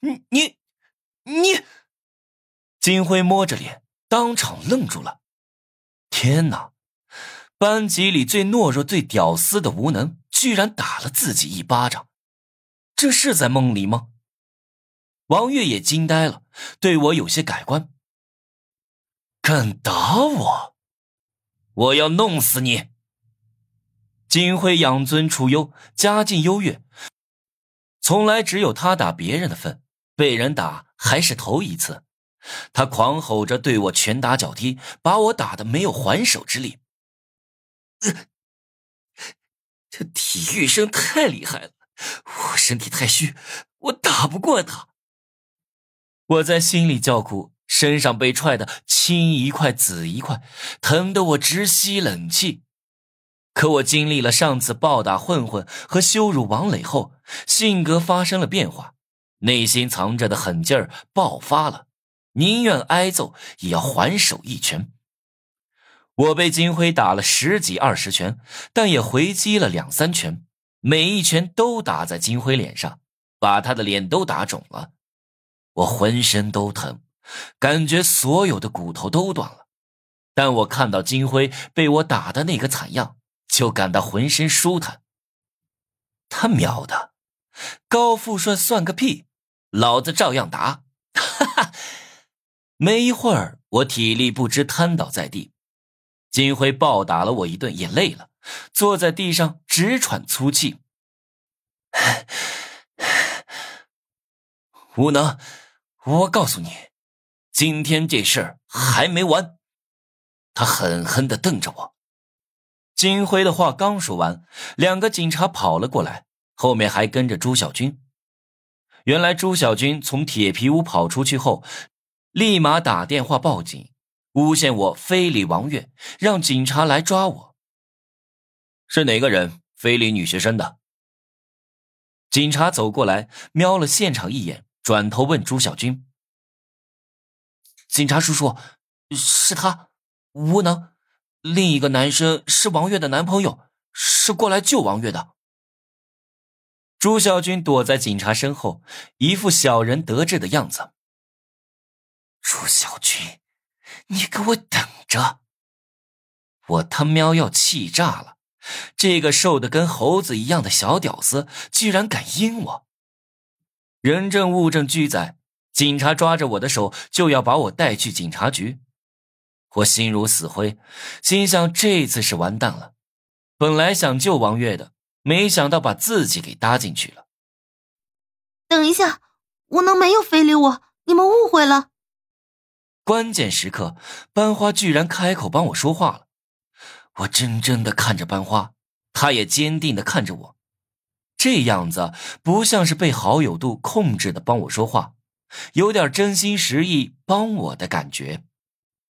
你你你！金辉摸着脸，当场愣住了。天哪！班级里最懦弱、最屌丝的无能，居然打了自己一巴掌，这是在梦里吗？王月也惊呆了，对我有些改观。敢打我，我要弄死你！金辉养尊处优，家境优越，从来只有他打别人的份，被人打还是头一次。他狂吼着对我拳打脚踢，把我打的没有还手之力。这体育生太厉害了，我身体太虚，我打不过他。我在心里叫苦，身上被踹的青一块紫一块，疼得我直吸冷气。可我经历了上次暴打混混和羞辱王磊后，性格发生了变化，内心藏着的狠劲儿爆发了。宁愿挨揍，也要还手一拳。我被金辉打了十几二十拳，但也回击了两三拳，每一拳都打在金辉脸上，把他的脸都打肿了。我浑身都疼，感觉所有的骨头都断了。但我看到金辉被我打的那个惨样，就感到浑身舒坦。他喵的，高富帅算个屁，老子照样打！哈哈。没一会儿，我体力不支，瘫倒在地。金辉暴打了我一顿，也累了，坐在地上直喘粗气。无能，我告诉你，今天这事儿还没完。他狠狠的瞪着我。金辉的话刚说完，两个警察跑了过来，后面还跟着朱小军。原来朱小军从铁皮屋跑出去后。立马打电话报警，诬陷我非礼王月，让警察来抓我。是哪个人非礼女学生的？警察走过来，瞄了现场一眼，转头问朱小军：“警察叔叔，是他，无能。另一个男生是王月的男朋友，是过来救王月的。”朱小军躲在警察身后，一副小人得志的样子。朱小军，你给我等着！我他喵要气炸了！这个瘦的跟猴子一样的小屌丝，居然敢阴我！人证物证俱在，警察抓着我的手就要把我带去警察局。我心如死灰，心想这次是完蛋了。本来想救王月的，没想到把自己给搭进去了。等一下，我能没有非礼我，你们误会了。关键时刻，班花居然开口帮我说话了。我怔怔的看着班花，她也坚定的看着我，这样子不像是被好友度控制的帮我说话，有点真心实意帮我的感觉。